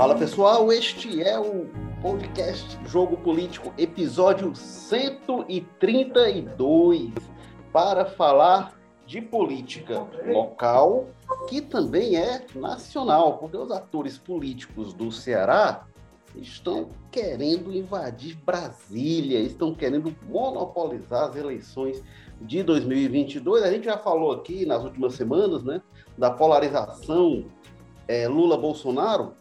Fala pessoal, este é o podcast Jogo Político, episódio 132, para falar de política local, que também é nacional, porque os atores políticos do Ceará estão querendo invadir Brasília, estão querendo monopolizar as eleições de 2022. A gente já falou aqui nas últimas semanas, né, da polarização é, Lula-Bolsonaro,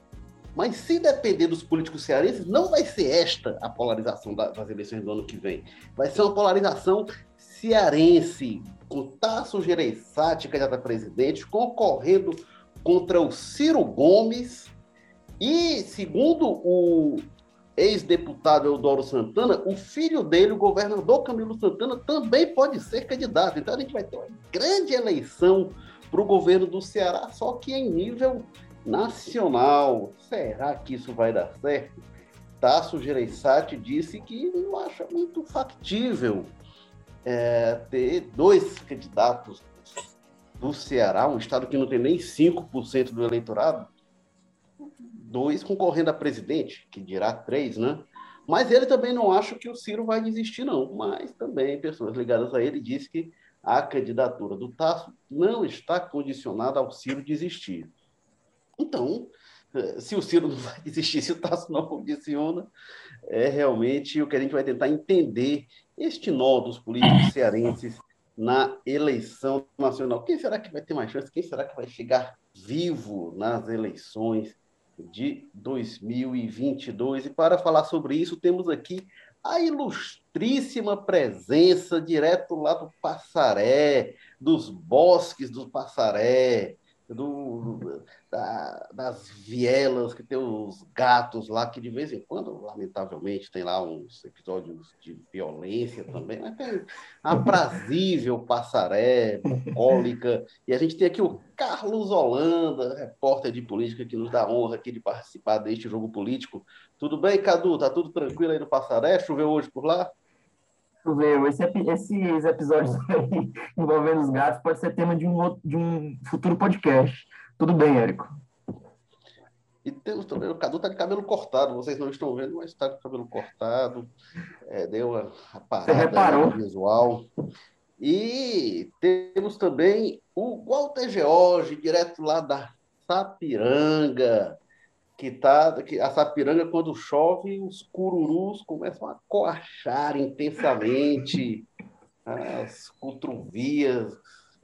mas se depender dos políticos cearenses, não vai ser esta a polarização das eleições do ano que vem. Vai ser uma polarização cearense, com Tasso Gereissati, candidato a presidente, concorrendo contra o Ciro Gomes. E, segundo o ex-deputado Eudoro Santana, o filho dele, o governador Camilo Santana, também pode ser candidato. Então a gente vai ter uma grande eleição para o governo do Ceará, só que em nível nacional. Será que isso vai dar certo? Tasso Gereissati disse que não acha muito factível é, ter dois candidatos do Ceará, um estado que não tem nem 5% do eleitorado, dois concorrendo a presidente, que dirá três, né? Mas ele também não acha que o Ciro vai desistir, não. Mas também pessoas ligadas a ele dizem que a candidatura do Tasso não está condicionada ao Ciro desistir. Então, eh, se o Ciro não vai desistir, se o Tasso não condiciona, é realmente o que a gente vai tentar entender este nó dos políticos cearenses na eleição nacional. Quem será que vai ter mais chance? Quem será que vai chegar vivo nas eleições de 2022? E para falar sobre isso, temos aqui a ilustríssima presença direto lá do Passaré, dos bosques do Passaré, do, da, das vielas, que tem os gatos lá, que de vez em quando, lamentavelmente, tem lá uns episódios de violência também, mas tem aprazível passaré, bucólica, e a gente tem aqui o Carlos Holanda, repórter de política, que nos dá a honra aqui de participar deste jogo político. Tudo bem, Cadu? Tá tudo tranquilo aí no passaré? Choveu hoje por lá? Choveu. Esse, esses episódios aí, envolvendo os gatos pode ser tema de um, de um futuro podcast. Tudo bem, Érico. E temos também, o Cadu está de cabelo cortado, vocês não estão vendo, mas está de cabelo cortado, é, deu uma parada visual. E temos também o Walter George, direto lá da Sapiranga, que tá que a Sapiranga quando chove os cururus começam a coachar intensamente as cotrovias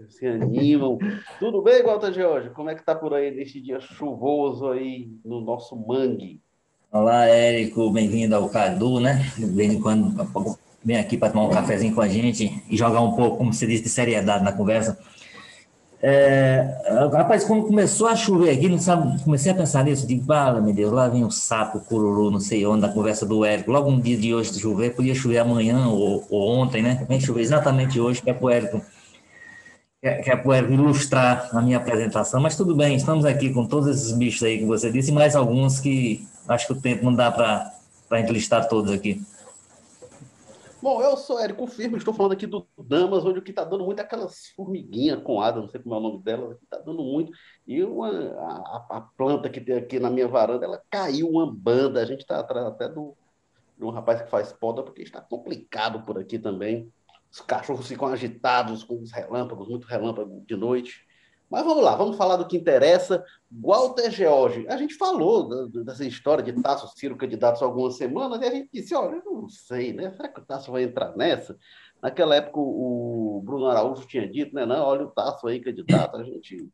se animam. Tudo bem, Walter George? Como é que tá por aí neste dia chuvoso aí no nosso mangue? Olá, Érico, bem-vindo ao Cadu, né? De vez em quando vem aqui para tomar um cafezinho com a gente e jogar um pouco, como você disse, de seriedade na conversa. É, rapaz, quando começou a chover aqui, não sabe, comecei a pensar nisso, de bala, meu Deus, lá vem o sapo, o cururu, não sei onde, na conversa do Érico. Logo um dia de hoje de chover, podia chover amanhã ou, ou ontem, né? Vem chover exatamente hoje, que é pro Érico, que é, que é pro Érico ilustrar a minha apresentação. Mas tudo bem, estamos aqui com todos esses bichos aí que você disse, e mais alguns que acho que o tempo não dá para a gente listar todos aqui. Bom, eu sou Érico Firme, estou falando aqui do Damas, onde o que está dando muito é aquelas formiguinhas com asa, não sei como é o nome delas, está dando muito. E uma, a, a, planta que tem aqui na minha varanda, ela caiu uma banda. A gente está atrás até do, de um rapaz que faz poda, porque está complicado por aqui também. Os cachorros ficam agitados com os relâmpagos, muito relâmpago de noite. Mas vamos lá, vamos falar do que interessa. Walter George, a gente falou dessa história de Tasso Ciro candidatos há algumas semanas e a gente disse: olha, eu não sei, né? Será que o Tasso vai entrar nessa? Naquela época o Bruno Araújo tinha dito, né? Não, olha o Tasso aí candidato, a gente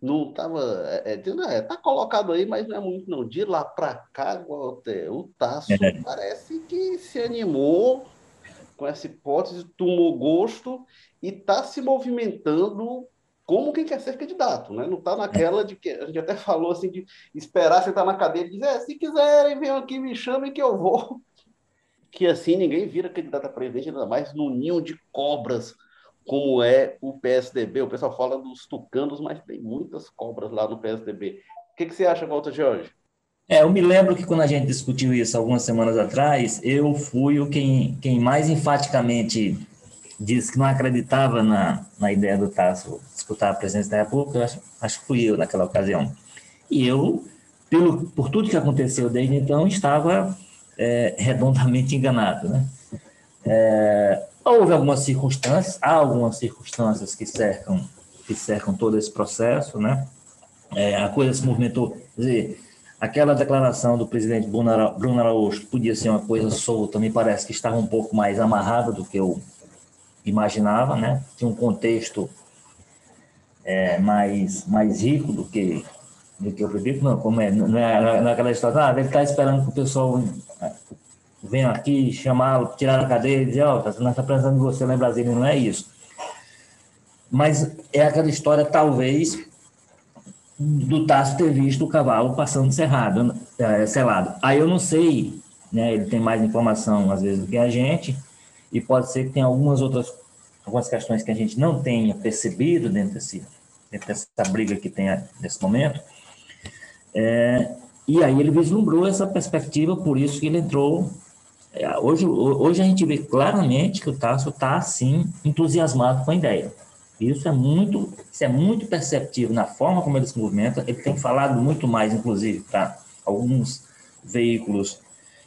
não estava. É, é, é, tá colocado aí, mas não é muito, não. De lá para cá, Walter, o Tasso é. parece que se animou com essa hipótese, tomou gosto e está se movimentando como quem quer ser candidato, né? Não está naquela de que a gente até falou assim de esperar estar na cadeira e dizer, é, se quiserem, venham aqui, me chamem que eu vou. Que assim ninguém vira candidato a presidente, ainda mais no ninho de cobras, como é o PSDB. O pessoal fala dos tucanos, mas tem muitas cobras lá no PSDB. O que, que você acha, Walter Jorge? É, eu me lembro que quando a gente discutiu isso algumas semanas atrás, eu fui o quem, quem mais enfaticamente disse que não acreditava na, na ideia do Tasso disputar a presidência da República, acho, acho que fui eu naquela ocasião. E eu pelo, por tudo que aconteceu desde então, estava é, redondamente enganado. Né? É, houve algumas circunstâncias, há algumas circunstâncias que cercam, que cercam todo esse processo, né? É, a coisa se movimentou, quer dizer, aquela declaração do presidente Bruno Araújo, que podia ser uma coisa solta, me parece que estava um pouco mais amarrada do que eu imaginava, né? Tinha um contexto é, mais, mais rico do que, do que eu previ, não, como é, não é, é aquela história, ah, está esperando que o pessoal venha aqui, chamá-lo, tirar a cadeia e dizer, ó, oh, nós estamos precisando de você lá em Brasília, não é isso. Mas é aquela história, talvez, do Tasso ter visto o cavalo passando cerrado, é, selado. Aí eu não sei, né, ele tem mais informação, às vezes, do que a gente, e pode ser que tenha algumas outras algumas questões que a gente não tenha percebido dentro, desse, dentro dessa briga que tem nesse momento. É, e aí ele vislumbrou essa perspectiva, por isso que ele entrou. É, hoje, hoje a gente vê claramente que o Tasso está, sim, entusiasmado com a ideia. Isso é muito, isso é muito perceptível na forma como ele se movimenta. Ele tem falado muito mais, inclusive, para alguns veículos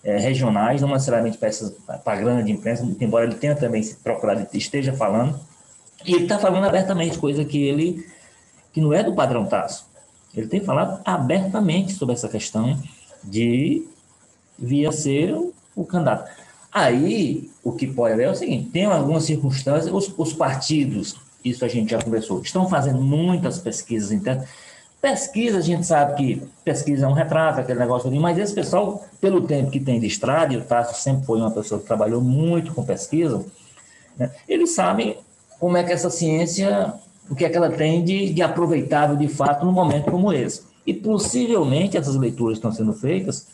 é, regionais, não necessariamente para a grande imprensa, embora ele tenha também procurado, esteja falando. E ele está falando abertamente, coisa que ele que não é do padrão Tasso. Ele tem falado abertamente sobre essa questão de via ser o, candidato. Aí, o que pode haver é o seguinte: tem algumas circunstâncias, os, os partidos, isso a gente já conversou, estão fazendo muitas pesquisas internas Pesquisa, a gente sabe que pesquisa é um retrato, aquele negócio ali, mas esse pessoal, pelo tempo que tem de estrada, e o Tasso sempre foi uma pessoa que trabalhou muito com pesquisa, né, eles sabem como é que essa ciência, o que é que ela tem de, de aproveitável de fato num momento como esse. E possivelmente essas leituras que estão sendo feitas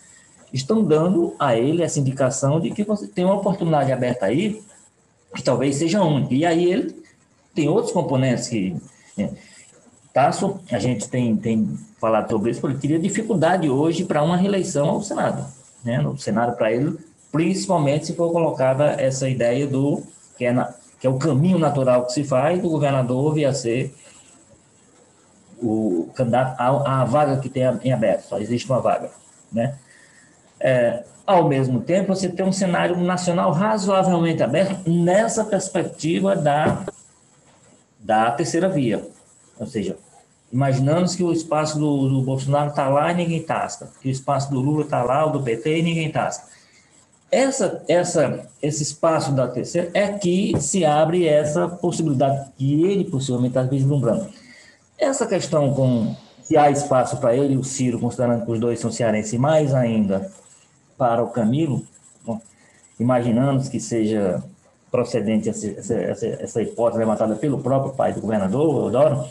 estão dando a ele essa indicação de que você tem uma oportunidade aberta aí, que talvez seja única. E aí ele tem outros componentes que. Né, Tasso, a gente tem, tem falado sobre isso, porque ele teria dificuldade hoje para uma reeleição ao Senado. Né? No Senado, para ele, principalmente se for colocada essa ideia do que é, na, que é o caminho natural que se faz do governador vir a ser o candidato à, à vaga que tem em aberto, só existe uma vaga. Né? É, ao mesmo tempo, você tem um cenário nacional razoavelmente aberto nessa perspectiva da, da terceira via. Ou seja, Imaginamos que o espaço do, do Bolsonaro está lá e ninguém tasca, que o espaço do Lula está lá, o do PT e ninguém tasca. Essa, essa, esse espaço da terceira é que se abre essa possibilidade que ele possivelmente está vislumbrando. Essa questão com se há espaço para ele, o Ciro, considerando que os dois são cearenses, e mais ainda para o Camilo, bom, imaginamos que seja procedente essa, essa, essa, hipótese levantada pelo próprio pai do governador, Eudoro,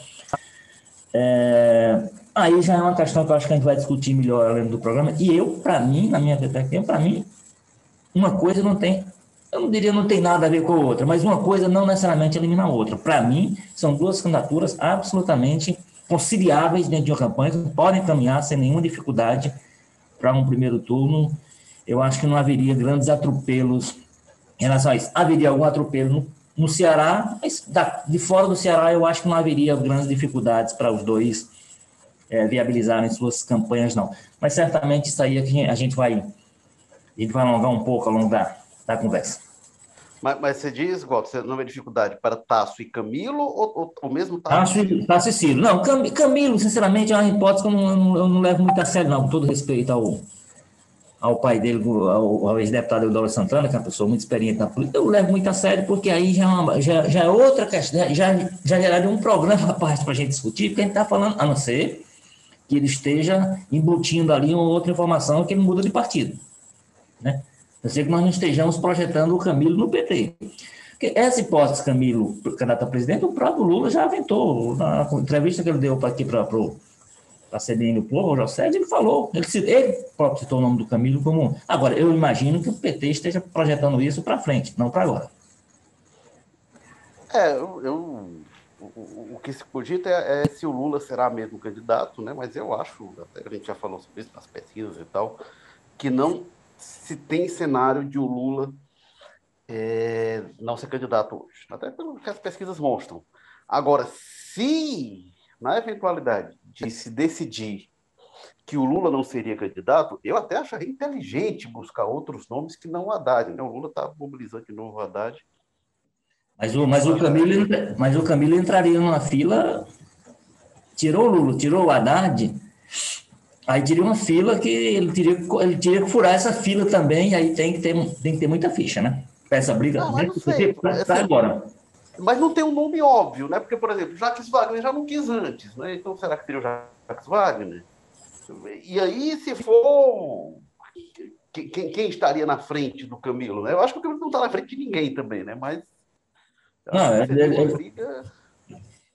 é, aí já é uma questão que eu acho que a gente vai discutir melhor além do programa. E eu, para mim, na minha perspectiva, para mim, uma coisa não tem, eu não diria não tem nada a ver com a outra, mas uma coisa não necessariamente elimina a outra. Para mim, são duas candidaturas absolutamente conciliáveis dentro de uma campanha, que podem caminhar sem nenhuma dificuldade para um primeiro turno. Eu acho que não haveria grandes atropelos em relação a isso. Haveria algum atropelo no no Ceará, mas da, de fora do Ceará eu acho que não haveria grandes dificuldades para os dois é, viabilizarem suas campanhas, não. Mas certamente isso aí é a gente vai, a gente vai alongar um pouco ao longo da, da conversa. Mas, mas você diz, Walter, você não vê dificuldade para Tasso e Camilo ou, o mesmo Tasso? Tasso, Tasso e Ciro. Não, Camilo, sinceramente, é uma hipótese que eu não, eu não, eu não levo muito a sério, não, com todo respeito ao, ao pai dele, ao, ao ex-deputado Eudoro Santana, que é uma pessoa muito experiente na política, eu levo muito a sério, porque aí já é, já, já é outra questão, já, já geraria um programa à parte para a gente discutir, porque a gente está falando, a não ser que ele esteja embutindo ali uma outra informação que ele muda de partido. Né? Eu sei que nós não estejamos projetando o Camilo no PT. Porque essa hipótese, Camilo, candidato a presidente, o próprio Lula já aventou. Na entrevista que ele deu aqui para a CBN do Povo, o José, ele falou, ele, ele próprio citou o nome do Camilo como. Agora, eu imagino que o PT esteja projetando isso para frente, não para agora. É, eu, eu o, o, que se cogita é, é, se o Lula será mesmo candidato, né? Mas eu acho, até a gente já falou sobre isso nas pesquisas e tal, que não se tem cenário de o Lula é, não ser candidato hoje, até pelo que as pesquisas mostram. Agora, se na eventualidade de se decidir que o Lula não seria candidato, eu até acharia inteligente buscar outros nomes que não o Haddad. Né? O Lula está mobilizando de novo o Haddad. Mas o, mas, o Camilo, mas o Camilo entraria numa fila, tirou o Lula, tirou o Haddad, aí teria uma fila que ele teria, ele teria que furar essa fila também, aí tem que ter, tem que ter muita ficha, né? Para essa briga. Não, mas não sei, tá agora. Mas não tem um nome óbvio, né? Porque, por exemplo, Jacques Wagner já não quis antes, né? Então será que teria o Jacques Wagner? E aí, se for. Quem, quem estaria na frente do Camilo? Né? Eu acho que o Camilo não está na frente de ninguém também, né? Mas. Não, é,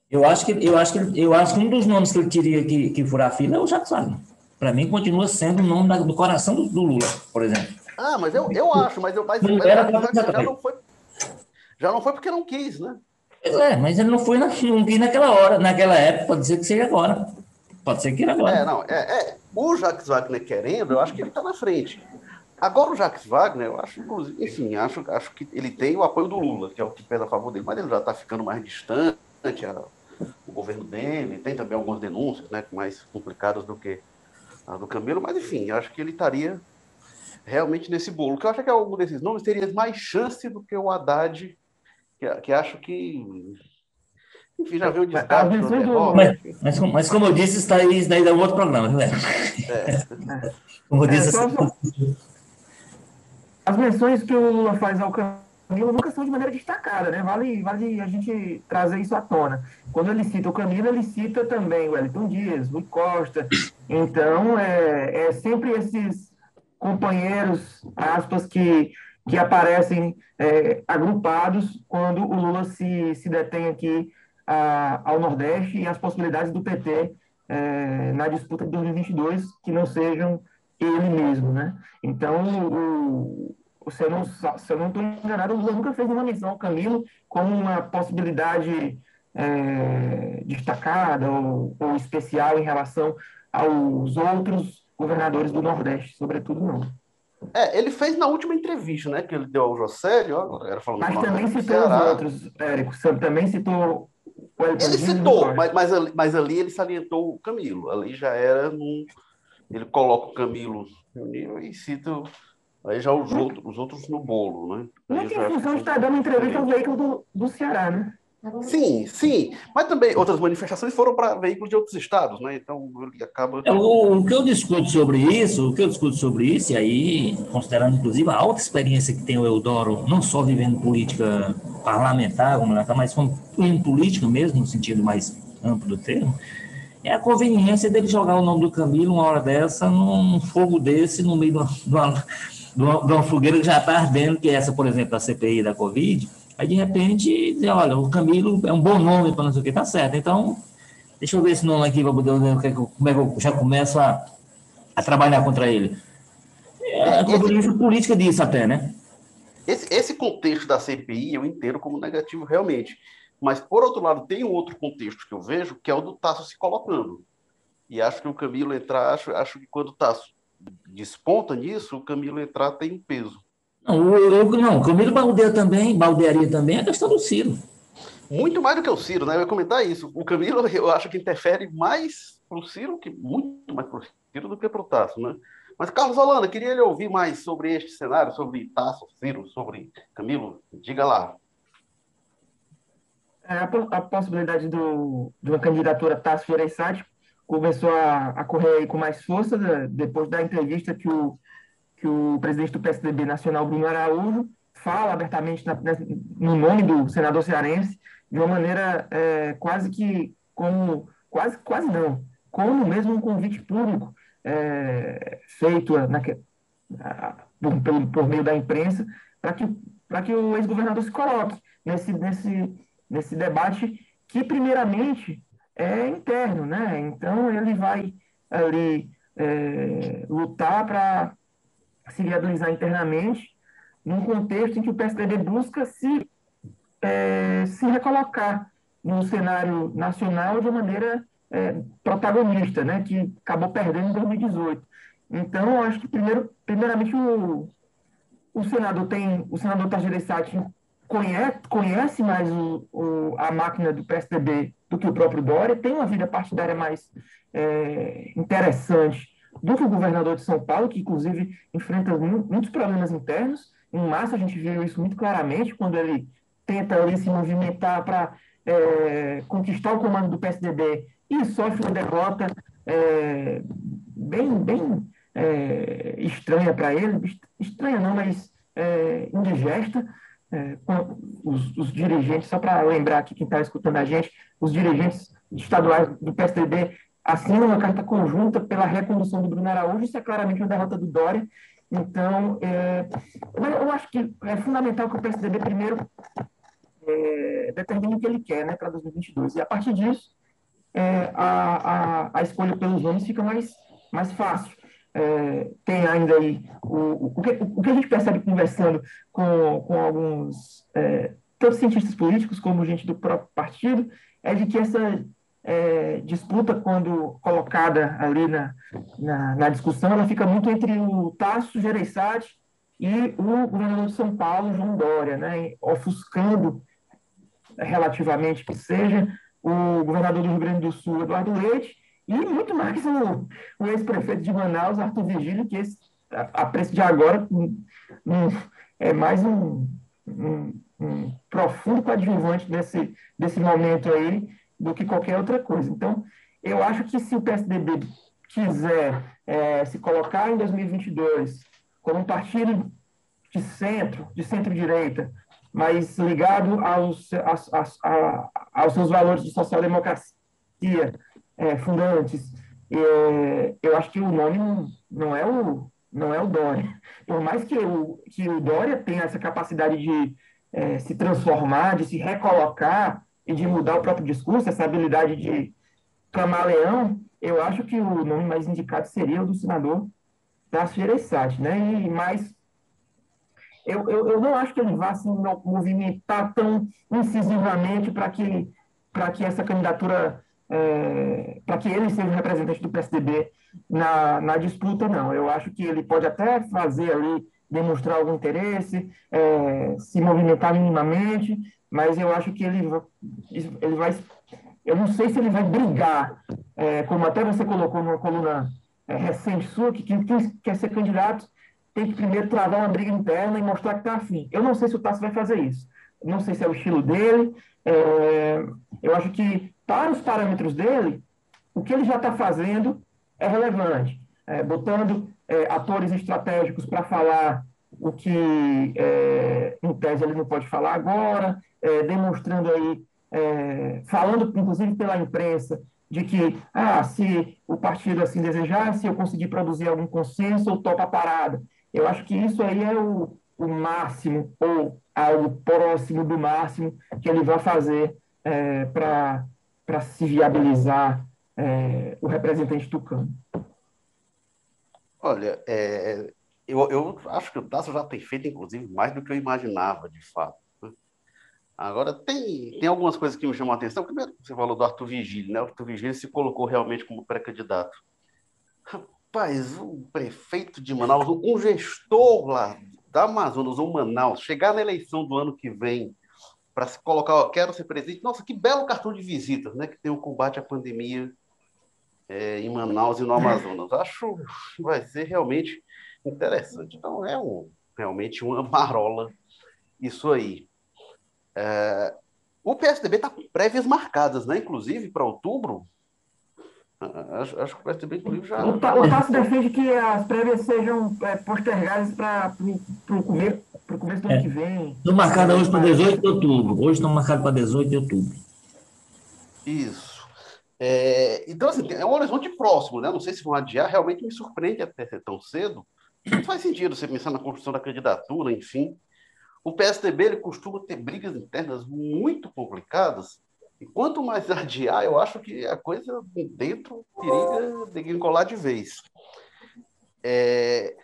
eu acho que eu acho que eu acho que um dos nomes que ele teria que, que furar a fila é o Jacques Wagner. Para mim, continua sendo o nome da, do coração do, do, Lula, por exemplo. Ah, mas eu, eu acho, mas eu mas, não era já, já, não foi, já não foi porque não quis, né? É, mas ele não foi na, não quis naquela hora, naquela época, pode ser que seja agora. Pode ser que ele agora. É, não, é, é, o Jacques Wagner querendo, eu acho que ele está na frente. Agora o Jacques Wagner, eu acho, enfim, acho, acho que ele tem o apoio do Lula, que é o que pesa a favor dele, mas ele já está ficando mais distante, a, o governo dele, tem também algumas denúncias, né, mais complicadas do que a do Camilo, mas enfim, acho que ele estaria realmente nesse bolo, que eu acho que algum desses nomes teria mais chance do que o Haddad, que, que acho que enfim, já viu o desgaste. Do... Mas, mas, mas, como eu disse, isso daí, isso daí é um outro programa, né? É. Como eu disse, é, assim... As menções que o Lula faz ao Camilo nunca são de maneira destacada, né? Vale, vale a gente trazer isso à tona. Quando ele cita o Camilo, ele cita também o Wellington Dias, Rui Costa. Então, é, é sempre esses companheiros, aspas, que, que aparecem é, agrupados quando o Lula se, se detém aqui a, ao Nordeste e as possibilidades do PT é, na disputa de 2022 que não sejam ele mesmo, né? Então, o, o, se eu não estou enganado, o Lula nunca fez uma menção ao Camilo como uma possibilidade é, destacada ou, ou especial em relação aos outros governadores do Nordeste, sobretudo não. É, ele fez na última entrevista, né, que ele deu ao Josélio, era falando Mas também citou os outros, Érico, também citou ele citou, mas, mas, ali, mas ali ele salientou o Camilo. Ali já era num. Ele coloca o Camilo no nível e cita aí já os outros, os outros no bolo, né? Não tinha função de estar dando entrevista ao veículo do, do Ceará, né? Sim, sim. Mas também outras manifestações foram para veículos de outros estados, né? Então ele acaba. É, o, o, que eu discuto sobre isso, o que eu discuto sobre isso, e aí, considerando inclusive a alta experiência que tem o Eudoro, não só vivendo política parlamentar, como ela está, mas como em política mesmo, no sentido mais amplo do termo, é a conveniência dele jogar o nome do Camilo uma hora dessa num fogo desse, no meio de uma, de uma, de uma fogueira que já está ardendo, que é essa, por exemplo, da CPI da Covid Aí, de repente, dizer, olha, o Camilo é um bom nome para não sei o que, tá certo. Então, deixa eu ver esse nome aqui para poder ver como é que eu já começo a, a trabalhar contra ele. É a esse, política disso até, né? Esse, esse contexto da CPI eu entendo como negativo realmente. Mas, por outro lado, tem um outro contexto que eu vejo, que é o do Tasso se colocando. E acho que o Camilo entrar, acho, acho que quando o Tasso desponta nisso, o Camilo entrar tem um peso. Não, eu, não, Camilo baldeia também, baldearia também a questão do Ciro. Muito mais do que o Ciro, né? Eu ia comentar isso. O Camilo, eu acho que interfere mais para o Ciro, que muito mais para o Ciro do que para o Tasso, né? Mas, Carlos Holanda, queria lhe ouvir mais sobre este cenário, sobre Tasso, Ciro, sobre Camilo. Diga lá. É, a, a, possibilidade do, de uma candidatura Tasso Gereissati começou a, a correr com mais força né? depois da entrevista que o que o presidente do PSDB nacional, Bruno Araújo, fala abertamente na, no nome do senador cearense, de uma maneira é, quase que como, quase, quase não, como mesmo um convite público é, feito na, por, por, por, meio da imprensa, para que, que o ex-governador se coloque nesse, nesse, nesse debate que, primeiramente, é interno, né? Então, ele vai ali é, lutar para se viabilizar internamente, num contexto em que o PSDB busca se, é, se recolocar no cenário nacional de maneira é, protagonista, né, que acabou perdendo em 2018. Então, eu acho que, primeiro, primeiramente, o, o senador tem, o senador Tajiri Sati conhece, conhece mais o, o, a máquina do PSDB do que o próprio Dória, tem uma vida partidária mais é, interessante do que o governador de São Paulo, que inclusive enfrenta muitos problemas internos. Em março a gente viu isso muito claramente, quando ele tenta ali se movimentar para é, conquistar o comando do PSDB e sofre uma derrota é, bem, bem é, estranha para ele, estranha não, mas é, indigesta. É, os, os, dirigentes, só para lembrar aqui quem está escutando a gente, os dirigentes estaduais do PSDB assinam uma carta conjunta pela recondução do Bruno Araújo, isso é claramente uma derrota do Dória. Então, é, eu acho que é fundamental que o PSDB primeiro é, determine o que ele quer né, para 2022. E a partir disso, é, a, a, a escolha pelos nomes fica mais, mais fácil. É, tem ainda aí o, o, que, o que a gente percebe conversando com, com alguns, é, tanto cientistas políticos como gente do próprio partido, é de que essa é, disputa, quando colocada ali na, na, na, discussão, ela fica muito entre o Tasso Gereissati e o governador de São Paulo, João Dória, né, ofuscando relativamente que seja o governador do Rio Grande do Sul, Eduardo Leite, e muito mais o, o ex-prefeito de Manaus, Arthur Vigílio, que esse, a, a preço de agora um, um, é mais um, um, profundo coadjuvante desse, desse momento aí do que qualquer outra coisa. Então, eu acho que se o PSDB quiser é, se colocar em 2022 como um partido de centro, de centro-direita, mas ligado aos, aos, aos, aos seus valores de social-democracia é, fundantes. É, eu acho que o nome não, é o, não é o Dória. Por mais que o, que o Dória tenha essa capacidade de é, se transformar, de se recolocar e de mudar o próprio discurso, essa habilidade de camaleão, eu acho que o nome mais indicado seria o do senador Tasso Gereissati, né? E mais eu, eu, eu não acho que ele vá se movimentar tão incisivamente para que, que essa candidatura, é, para que ele seja representante do PSDB na, na disputa, não. Eu acho que ele pode até fazer ali, demonstrar algum interesse, é, se movimentar minimamente, mas eu acho que ele, ele vai. Eu não sei se ele vai brigar, é, como até você colocou numa coluna é, recente sua, que quem quer ser candidato tem que primeiro travar uma briga interna e mostrar que está afim. Eu não sei se o Tasso vai fazer isso. Não sei se é o estilo dele. É, eu acho que, para os parâmetros dele, o que ele já está fazendo é relevante. É, botando é, atores estratégicos para falar o que, é, em tese, ele não pode falar agora, é, demonstrando aí, é, falando, inclusive, pela imprensa, de que, ah, se o partido assim desejar, se eu conseguir produzir algum consenso, eu topo a parada. Eu acho que isso aí é o, o máximo, ou algo próximo do máximo, que ele vai fazer é, para se viabilizar é, o representante tucano. Olha, é, eu, eu acho que o Tasso já tem feito, inclusive, mais do que eu imaginava, de fato. Né? Agora, tem, tem algumas coisas que me chamam a atenção. Primeiro, você falou do Arthur Vigílio, né? O Arthur Vigílio se colocou realmente como pré-candidato. Rapaz, um prefeito de Manaus, um gestor lá da Amazonas, um Manaus, chegar na eleição do ano que vem para se colocar, ó, quero ser presidente. Nossa, que belo cartão de visitas, né? Que tem o combate à pandemia é, em Manaus e no Amazonas. Acho que vai ser realmente interessante. Então, é um, realmente uma marola isso aí. É, o PSDB está com prévias marcadas, né? Inclusive para outubro, Acho, acho que o PSDB, inclusive, já. O, o Tasso defende que as prévias sejam é, postergadas para o começo, começo do é. ano que vem. Estão marcadas hoje para 18 de outubro. Hoje estão marcadas para 18 de outubro. Isso. É, então, assim, é um horizonte próximo, né? Não sei se vão adiar, realmente me surpreende até ser tão cedo. Não faz sentido você pensar na construção da candidatura, enfim. O PSDB ele costuma ter brigas internas muito complicadas e quanto mais adiar, eu acho que a coisa dentro periga degringolar de vez. É...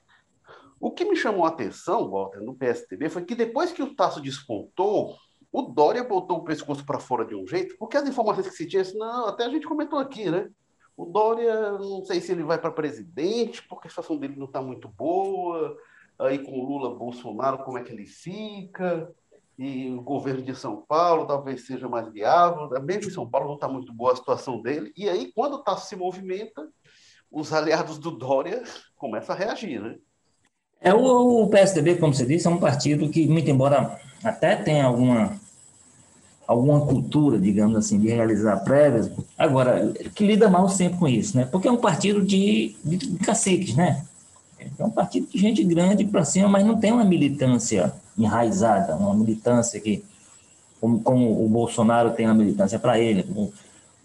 O que me chamou a atenção, Walter, no PSDB, foi que depois que o Tasso despontou, o Dória botou o pescoço para fora de um jeito, porque as informações que se tinha, não, até a gente comentou aqui, né? O Dória, não sei se ele vai para presidente, porque a situação dele não está muito boa, aí com Lula, Bolsonaro, como é que ele fica? e o governo de São Paulo talvez seja mais viável, mesmo em São Paulo não está muito boa a situação dele, e aí quando Tasso se movimenta, os aliados do Dória começam a reagir, né? É, o, o PSDB, como você disse, é um partido que, muito embora até tenha alguma, alguma cultura, digamos assim, de realizar prévias, agora, que lida mal sempre com isso, né? Porque é um partido de, de, de caciques, né? É um partido de gente grande para cima, mas não tem uma militância enraizada, uma militância que, como, como o Bolsonaro tem uma militância para ele, como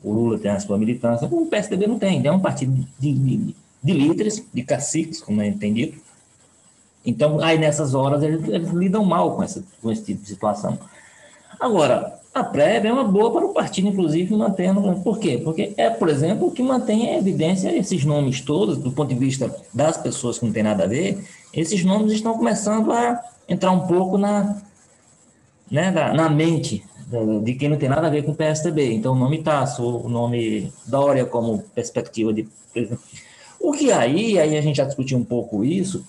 o Lula tem a sua militância, o PSDB não tem, é um partido de, de, de líderes, de caciques, como é entendido. Então, aí nessas horas eles, eles lidam mal com, essa, com esse tipo de situação. Agora, a prévia é uma boa para o partido, inclusive, mantendo. Por quê? Porque é, por exemplo, o que mantém em evidência esses nomes todos, do ponto de vista das pessoas que não tem nada a ver, esses nomes estão começando a entrar um pouco na, né, na, na mente de quem não tem nada a ver com o PSDB. Então, o nome Tasso, o nome Dória como perspectiva de. O que aí, aí a gente já discutiu um pouco isso,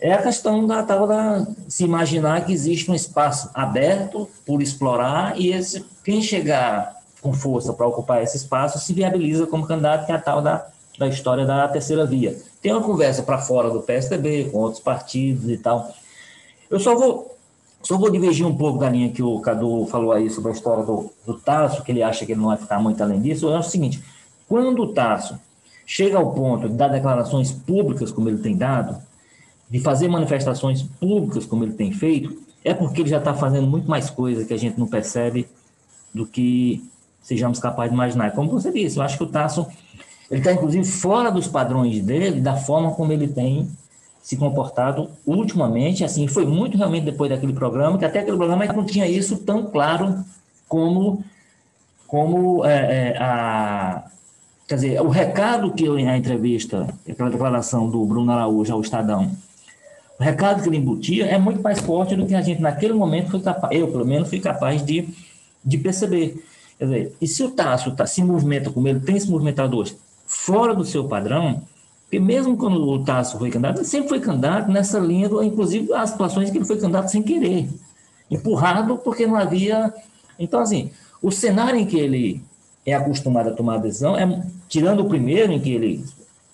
é a questão da tal da se imaginar que existe um espaço aberto por explorar e esse, quem chegar com força para ocupar esse espaço se viabiliza como candidato, que é a tal da, da história da terceira via. Tem uma conversa para fora do PSDB, com outros partidos e tal. Eu só vou, só vou divergir um pouco da linha que o Cadu falou aí sobre a história do, do Tasso, que ele acha que ele não vai ficar muito além disso. Acho o seguinte: quando o Tasso chega ao ponto de dar declarações públicas, como ele tem dado, de fazer manifestações públicas como ele tem feito, é porque ele já está fazendo muito mais coisa que a gente não percebe do que sejamos capazes de imaginar. Como você disse, eu acho que o Tasso ele está inclusive fora dos padrões dele, da forma como ele tem se comportado ultimamente, assim, foi muito realmente depois daquele programa, que até aquele programa não tinha isso tão claro como, como é, é, a, quer dizer, o recado que eu, na entrevista, aquela declaração do Bruno Araújo ao Estadão, o recado que ele embutia é muito mais forte do que a gente, naquele momento, foi capaz, eu, pelo menos, fui capaz de, de perceber. Dizer, e se o Tasso tá, se movimenta como ele tem se movimentado hoje, fora do seu padrão, porque mesmo quando o Tasso foi candidato, ele sempre foi candidato nessa linha, do, inclusive as situações que ele foi candidato sem querer, empurrado porque não havia. Então, assim, o cenário em que ele é acostumado a tomar decisão, é, tirando o primeiro, em que ele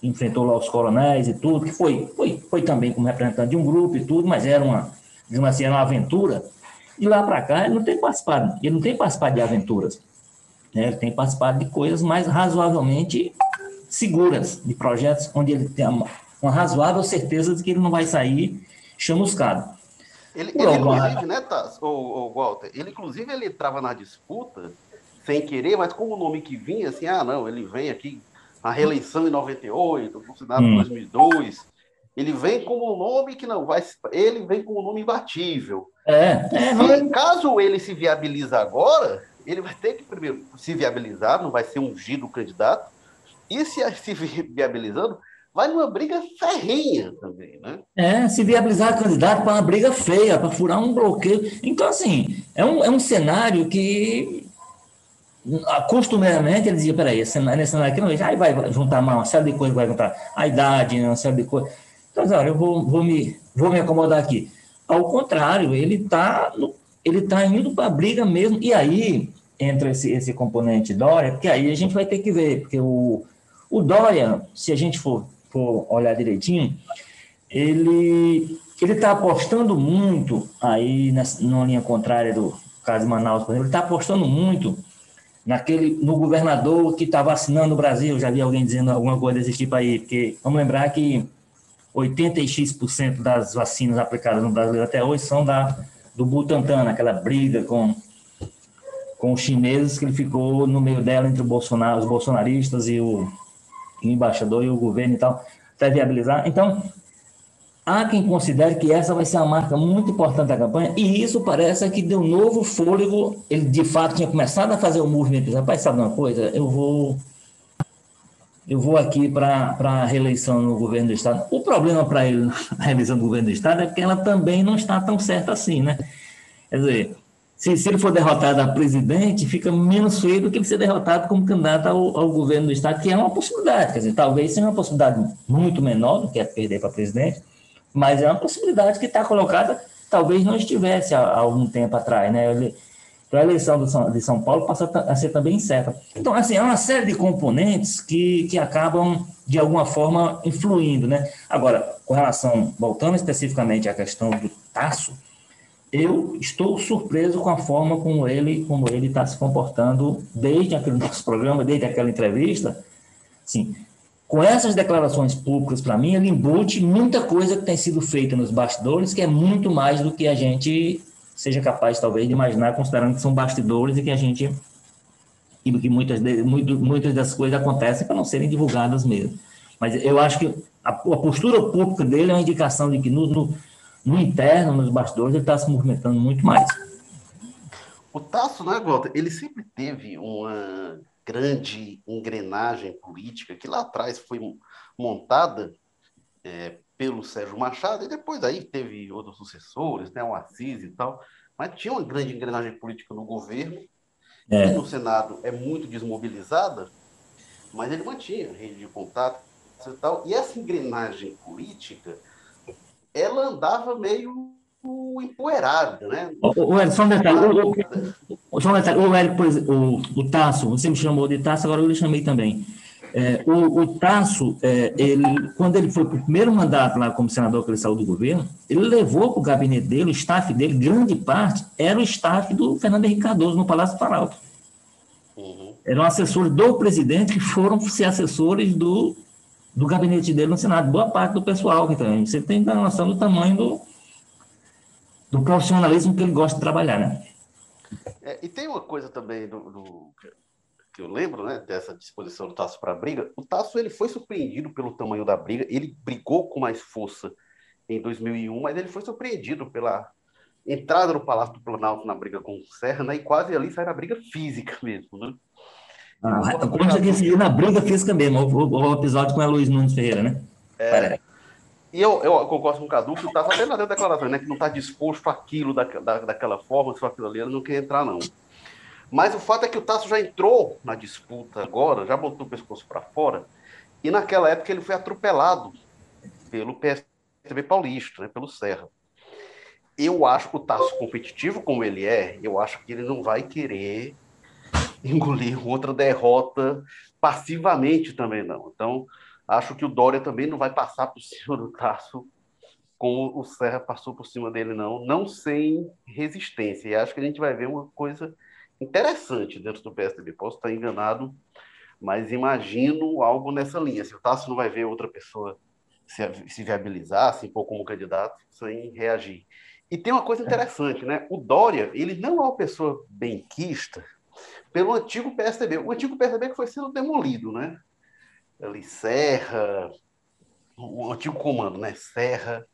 enfrentou lá os coronéis e tudo, que foi, foi, foi também como representante de um grupo e tudo, mas era uma, digamos assim, era uma aventura. De lá para cá, ele não tem participado, ele não tem participado de aventuras. Né? Ele tem participado de coisas mais razoavelmente seguras, de projetos onde ele tem uma, uma razoável certeza de que ele não vai sair chamuscado. Ele, ele inclusive, né, Taz, o, o Walter, ele inclusive ele entrava na disputa sem querer, mas com o nome que vinha, assim, ah, não, ele vem aqui a reeleição em 98, no Senado em hum. 2002. Ele vem como um nome que não vai. Ele vem como um nome imbatível. É. é caso ele se viabiliza agora, ele vai ter que primeiro se viabilizar, não vai ser ungido o candidato. E se se viabilizando, vai numa briga ferrenha também, né? É, se viabilizar candidato para uma briga feia, para furar um bloqueio. Então, assim, é um, é um cenário que costumeiramente ele dizia, peraí, esse cenário aqui não aí vai juntar uma série de coisas, vai juntar a idade, uma série de coisas. Então, olha, eu vou, vou, me, vou me acomodar aqui. Ao contrário, ele está ele tá indo para a briga mesmo, e aí entra esse, esse componente Dória, porque aí a gente vai ter que ver, porque o, o Dória, se a gente for, for olhar direitinho, ele ele está apostando muito aí nessa, numa linha contrária do caso de Manaus, por exemplo, ele está apostando muito naquele, no governador que está vacinando o Brasil. Já vi alguém dizendo alguma coisa desse tipo aí, porque vamos lembrar que 86% das vacinas aplicadas no Brasil até hoje são da, do Butantan, aquela briga com, com os chineses que ele ficou no meio dela entre Bolsonaro, os bolsonaristas e o, o embaixador e o governo e tal, até viabilizar. Então, Há quem considere que essa vai ser uma marca muito importante da campanha, e isso parece que deu um novo fôlego. Ele, de fato, tinha começado a fazer o movimento. Rapaz, sabe uma coisa? Eu vou eu vou aqui para a reeleição no governo do Estado. O problema para ele na reeleição do governo do Estado é que ela também não está tão certa assim, né? Quer dizer, se, se ele for derrotado a presidente, fica menos feio do que ele ser derrotado como candidato ao, ao governo do Estado, que é uma possibilidade. Quer dizer, talvez seja uma possibilidade muito menor do que é perder para presidente, mas é uma possibilidade que está colocada talvez não estivesse há, há algum tempo atrás, né? A eleição de São, de São Paulo passa a ser também incerta. Então, assim, há uma série de componentes que, que acabam, de alguma forma, influindo, né? Agora, com relação, voltando especificamente à questão do Tasso, eu estou surpreso com a forma como ele como ele está se comportando desde aquele nosso programa, desde aquela entrevista. Sim, com essas declarações públicas, para mim, ele embute muita coisa que tem sido feita nos bastidores, que é muito mais do que a gente seja capaz, talvez, de imaginar, considerando que são bastidores e que a gente. e que muitas, de, muito, muitas das coisas acontecem para não serem divulgadas mesmo. Mas eu acho que a, a, postura pública dele é uma indicação de que no, no, no interno, nos bastidores, ele está se movimentando muito mais. O Tasso, né, Walter, ele sempre teve uma grande engrenagem política que lá atrás foi montada é, pelo Sérgio Machado, e depois aí teve outros sucessores, né, o Assis e tal, mas tinha uma grande engrenagem política no governo, é. no Senado é muito desmobilizada, mas ele mantinha rede de contato e tal, e essa engrenagem política, ela andava meio empoeirada, né? O, o só um detalhe, o, o, só um detalhe, o, Hélio, por exemplo, o, o Tasso, você me chamou de Tasso, agora eu lhe chamei também. É, o, o Tasso, é, ele, quando ele foi para o primeiro mandato lá como senador que ele saiu do governo, ele levou para o gabinete dele, o staff dele, grande parte, era o staff do Fernando Henrique Cardoso no Palácio do Planalto. Uhum. Eram assessores do presidente que foram ser assessores do, do gabinete dele no Senado. Boa parte do pessoal que tem. Você tem noção do tamanho do, do profissionalismo que ele gosta de trabalhar, né? É, e tem uma coisa também do, do que eu lembro, né, dessa disposição do Tasso para a briga, o Tasso ele foi surpreendido pelo tamanho da briga, ele brigou com mais força em 2001, mas ele foi surpreendido pela entrada no Palácio do Planalto na briga com o Serra, né, e quase ali sai na briga física mesmo, né? Ah, consta que na briga física mesmo, o, o, episódio com a Luiz Nunes Ferreira, né? É, e eu, eu concordo com o Cadu que o Tasso até na declaração, né, que não está disposto àquilo da, da, daquela forma, se for aquilo ali, ele não quer entrar, não. Mas o fato é que o Tasso já entrou na disputa agora, já botou o pescoço para fora, e naquela época ele foi atropelado pelo PSDB paulista, né, pelo Serra. Eu acho que o Tasso competitivo como ele é, eu acho que ele não vai querer engolir outra derrota passivamente também não. Então, acho que o Dória também não vai passar por cima do Tasso como o Serra passou por cima dele não, não sem resistência. E acho que a gente vai ver uma coisa interessante dentro do PSDB. Posso estar enganado, mas imagino algo nessa linha. Se o Tasso não vai ver outra pessoa se, se viabilizar, se impor como candidato, sem reagir. E tem uma coisa interessante, né? O Dória, ele não é uma pessoa benquista pelo antigo PSDB. O antigo PSDB que foi sendo demolido, né? Ali, Serra, o antigo comando, né? Serra,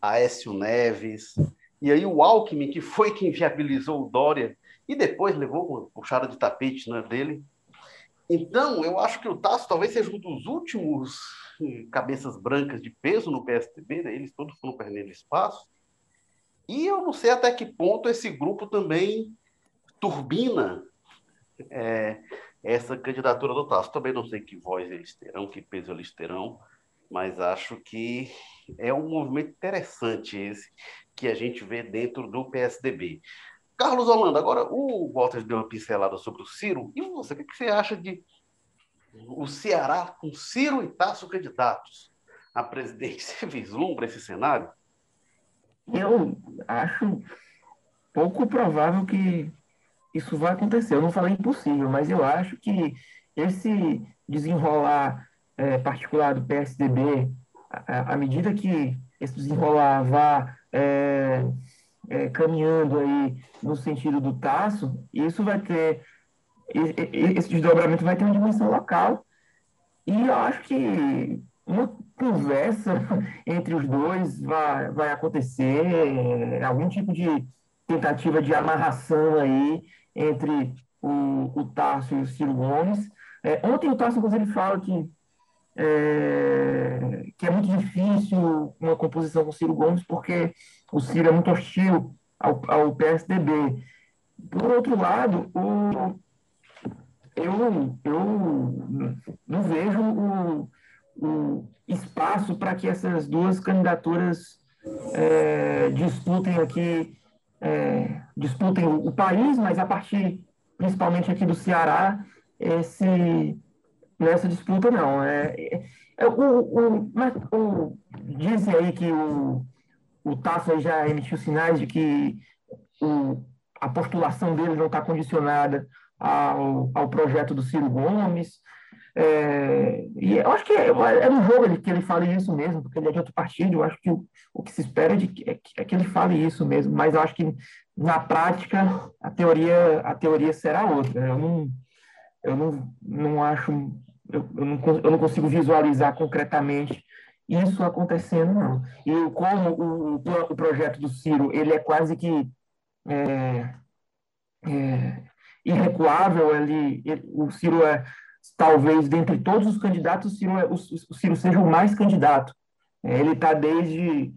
Aécio Neves, e aí o Alckmin, que foi quem viabilizou o Dória, e depois levou uma puxada de tapete né, dele. Então, eu acho que o Tasso talvez seja um dos últimos eh, cabeças brancas de peso no PSDB, né? eles todos foram perdendo espaço. E eu não sei até que ponto esse grupo também turbina é, essa candidatura do Tasso. Também não sei que voz eles terão, que peso eles terão, mas acho que é um movimento interessante esse que a gente vê dentro do PSDB. Carlos Holanda, agora o Walter deu uma pincelada sobre o Ciro. E você, o que, você acha de o Ceará com Ciro e Tasso candidatos a presidente? Você vislumbra esse cenário? Eu acho pouco provável que isso vai acontecer. Eu não falei impossível, mas eu acho que esse desenrolar é, particular do PSDB, à medida que esse desenrolar vá é, é, caminhando aí no sentido do taço, isso vai ter, esse desdobramento vai ter uma dimensão local. E eu acho que uma conversa entre os dois vai, vai acontecer, algum tipo de tentativa de amarração aí entre o, o Tarso e o Ciro Gomes. É, ontem o Tarso, inclusive, fala que é, que é muito difícil uma composição com o Ciro Gomes, porque o Ciro é muito hostil ao, ao PSDB. Por outro lado, o, eu, eu não vejo o, o espaço para que essas duas candidaturas é, disputem aqui, é, disputem o, país, mas a partir principalmente aqui do Ceará, esse, nessa disputa não. É, é o, o, mas, o, dizem aí que o, o Tasso já emitiu sinais de que o, a postulação dele não está condicionada ao, ao projeto do Ciro Gomes. É, e eu acho que é, é no jogo que ele fale isso mesmo, porque ele é de outro partido. Eu acho que o, o que se espera é, de, é, que, é que ele fale isso mesmo, mas eu acho que na prática a teoria a teoria será outra. Eu não eu não, não acho eu, eu, não, eu não consigo visualizar concretamente isso acontecendo não. E como o, o projeto do Ciro ele é quase que é, é, irrecuável, ele, ele, o Ciro é talvez dentre todos os candidatos o Ciro, é, o, Ciro seja o mais candidato. É, ele está desde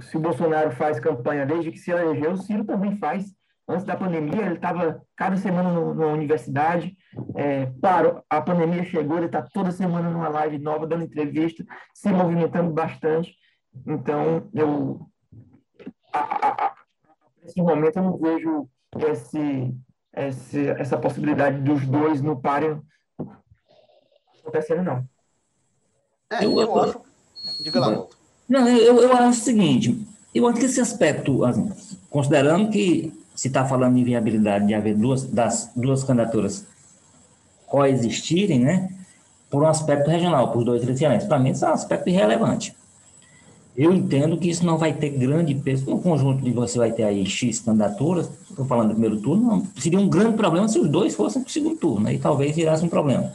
se o Bolsonaro faz campanha desde que se elegeu, o Ciro também faz. Antes da pandemia, ele estava cada semana na universidade. É, a pandemia chegou, ele está toda semana numa live nova, dando entrevista, se movimentando bastante. Então, eu, nesse momento, eu não vejo esse, esse, essa possibilidade dos dois no páreo acontecendo, não. É, eu, eu acho. Diga lá, Walter. Não, eu, eu acho o seguinte, eu acho que esse aspecto, assim, considerando que se está falando de viabilidade de haver duas, das duas candidaturas coexistirem, né, por um aspecto regional, por dois eleitorais, para mim isso é um aspecto irrelevante. Eu entendo que isso não vai ter grande peso no conjunto de você vai ter aí X candidaturas, estou falando do primeiro turno, não, seria um grande problema se os dois fossem para o segundo turno, aí talvez virasse um problema,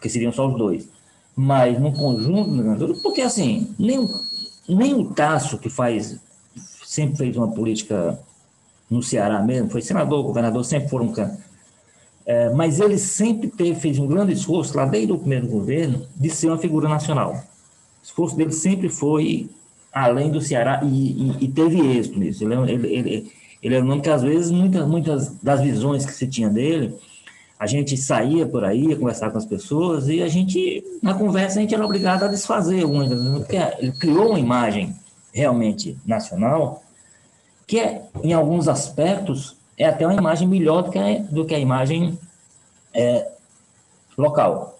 porque seriam só os dois mas no conjunto, porque assim, nem, nem o Tasso, que faz, sempre fez uma política no Ceará mesmo, foi senador, governador, sempre foram é, mas ele sempre teve, fez um grande esforço, lá desde o primeiro governo, de ser uma figura nacional. O esforço dele sempre foi além do Ceará e, e, e teve êxito nisso. Ele, é ele, ele, ele é um nome que, às vezes, muitas, muitas das visões que se tinha dele, a gente saía por aí, ia conversar com as pessoas, e a gente, na conversa, a gente era obrigado a desfazer algumas, porque ele criou uma imagem realmente nacional, que é, em alguns aspectos, é até uma imagem melhor do que a, do que a imagem é, local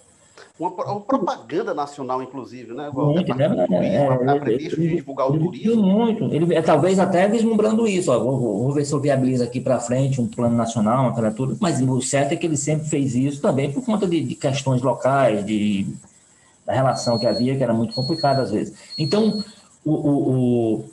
uma, uma, propaganda nacional, inclusive, né? Muito, né? É, de divulgar o turismo. Muito. Ele, é, talvez até vislumbrando isso. Ó, vou, vou, ver se eu viabilizo aqui para frente um plano nacional, uma criatura. Mas o certo é que ele sempre fez isso também por conta de, de questões locais, de, da relação que havia, que era muito complicada às vezes. Então, o, o, o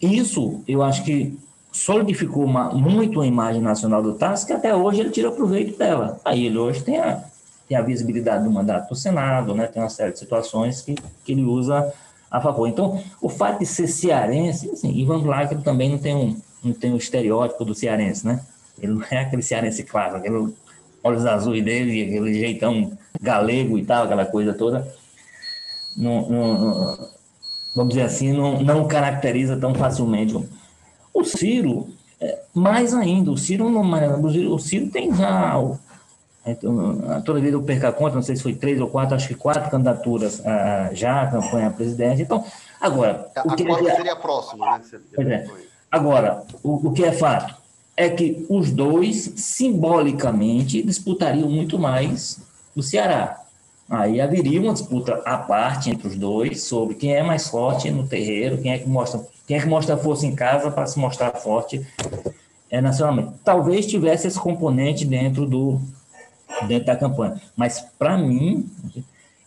isso eu acho que solidificou uma, muito a imagem nacional do TAS, que até hoje ele tira proveito dela. Aí ele hoje tem a tem a visibilidade do mandato do Senado, né, tem uma série de situações que, que ele usa a favor. Então, o fato de ser cearense, assim, Ivan Vlacher também não tem um, não tem um estereótipo do cearense, né? Ele não é aquele cearense claro, aquele olhos azuis dele, aquele jeitão galego e tal, aquela coisa toda. Não, não, não, vamos dizer assim, não, não caracteriza tão facilmente. O Ciro, é, mais ainda, o Ciro, não, o Ciro tem já então, toda vez eu perco a conta, não sei se foi três ou quatro, acho que quatro candidaturas ah, já, campanha à presidência. Então, agora. A, o que quarta é, seria a próxima, né? Pois é. Agora, o, o que é fato é que os dois, simbolicamente, disputariam muito mais o Ceará. Aí haveria uma disputa à parte entre os dois sobre quem é mais forte no terreiro, quem é que mostra, quem é que mostra força em casa para se mostrar forte é, nacionalmente. Talvez tivesse esse componente dentro do, dentro da campanha. Mas, para mim,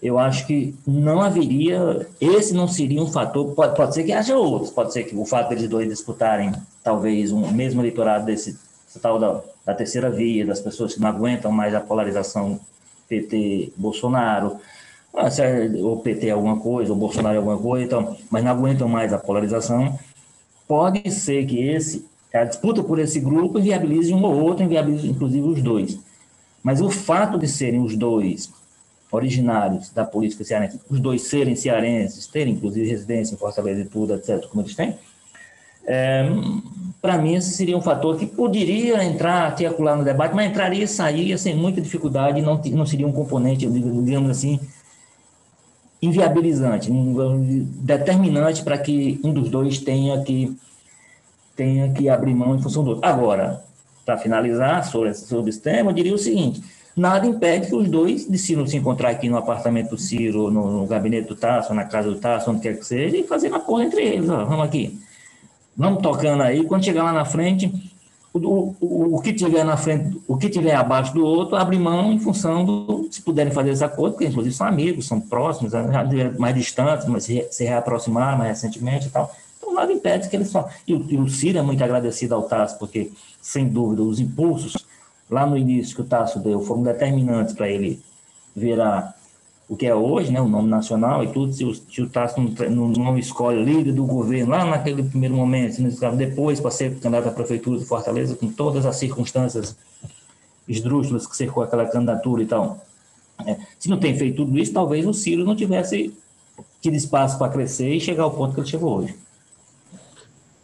eu acho que não haveria, esse não seria um fator, pode, pode ser que haja outros, pode ser que o fato deles dois disputarem talvez um mesmo eleitorado desse, tal da, da terceira via, das pessoas que não aguentam mais a polarização PT-Bolsonaro, ah, ou PT é alguma coisa, ou Bolsonaro é alguma coisa, então, mas não aguentam mais a polarização, pode ser que esse, a disputa por esse grupo inviabilize um ou outro, inviabilize inclusive os dois. Mas o fato de serem os dois originários da política cearense, os dois serem cearenses, terem inclusive residência em Fortaleza e tudo, etc., como eles têm, é, para mim esse seria um fator que poderia entrar acolá no debate, mas entraria e sairia sem muita dificuldade, não, não seria um componente, digamos assim, inviabilizante, determinante para que um dos dois tenha que, tenha que abrir mão em função do outro. Agora, para finalizar sobre, sobre esse tema, eu diria o seguinte: nada impede que os dois decidam se encontrar aqui no apartamento do Ciro, no, no gabinete do Tasso, na casa do Tasso, onde quer que seja, e fazer uma acordo entre eles. Ó, vamos aqui. Vamos tocando aí. Quando chegar lá na frente, o, o, o, que tiver na frente, o que tiver abaixo do outro, abre mão em função do, se puderem fazer esse acordo, porque inclusive são amigos, são próximos, mais distantes, mas se reaproximaram mais recentemente e tal. Nada impede que eles só. E, e o Ciro é muito agradecido ao Tasso, porque, sem dúvida, os impulsos lá no início que o Tasso deu foram determinantes para ele virar o que é hoje, né, o nome nacional e tudo, se o, se o Tasso não, não, escolhe líder do governo lá naquele primeiro momento, se não depois para ser candidato à prefeitura de Fortaleza, com todas as circunstâncias esdrúxulas que cercou aquela candidatura e tal. É, se não tem feito tudo isso, talvez o Ciro não tivesse tido espaço para crescer e chegar ao ponto que ele chegou hoje.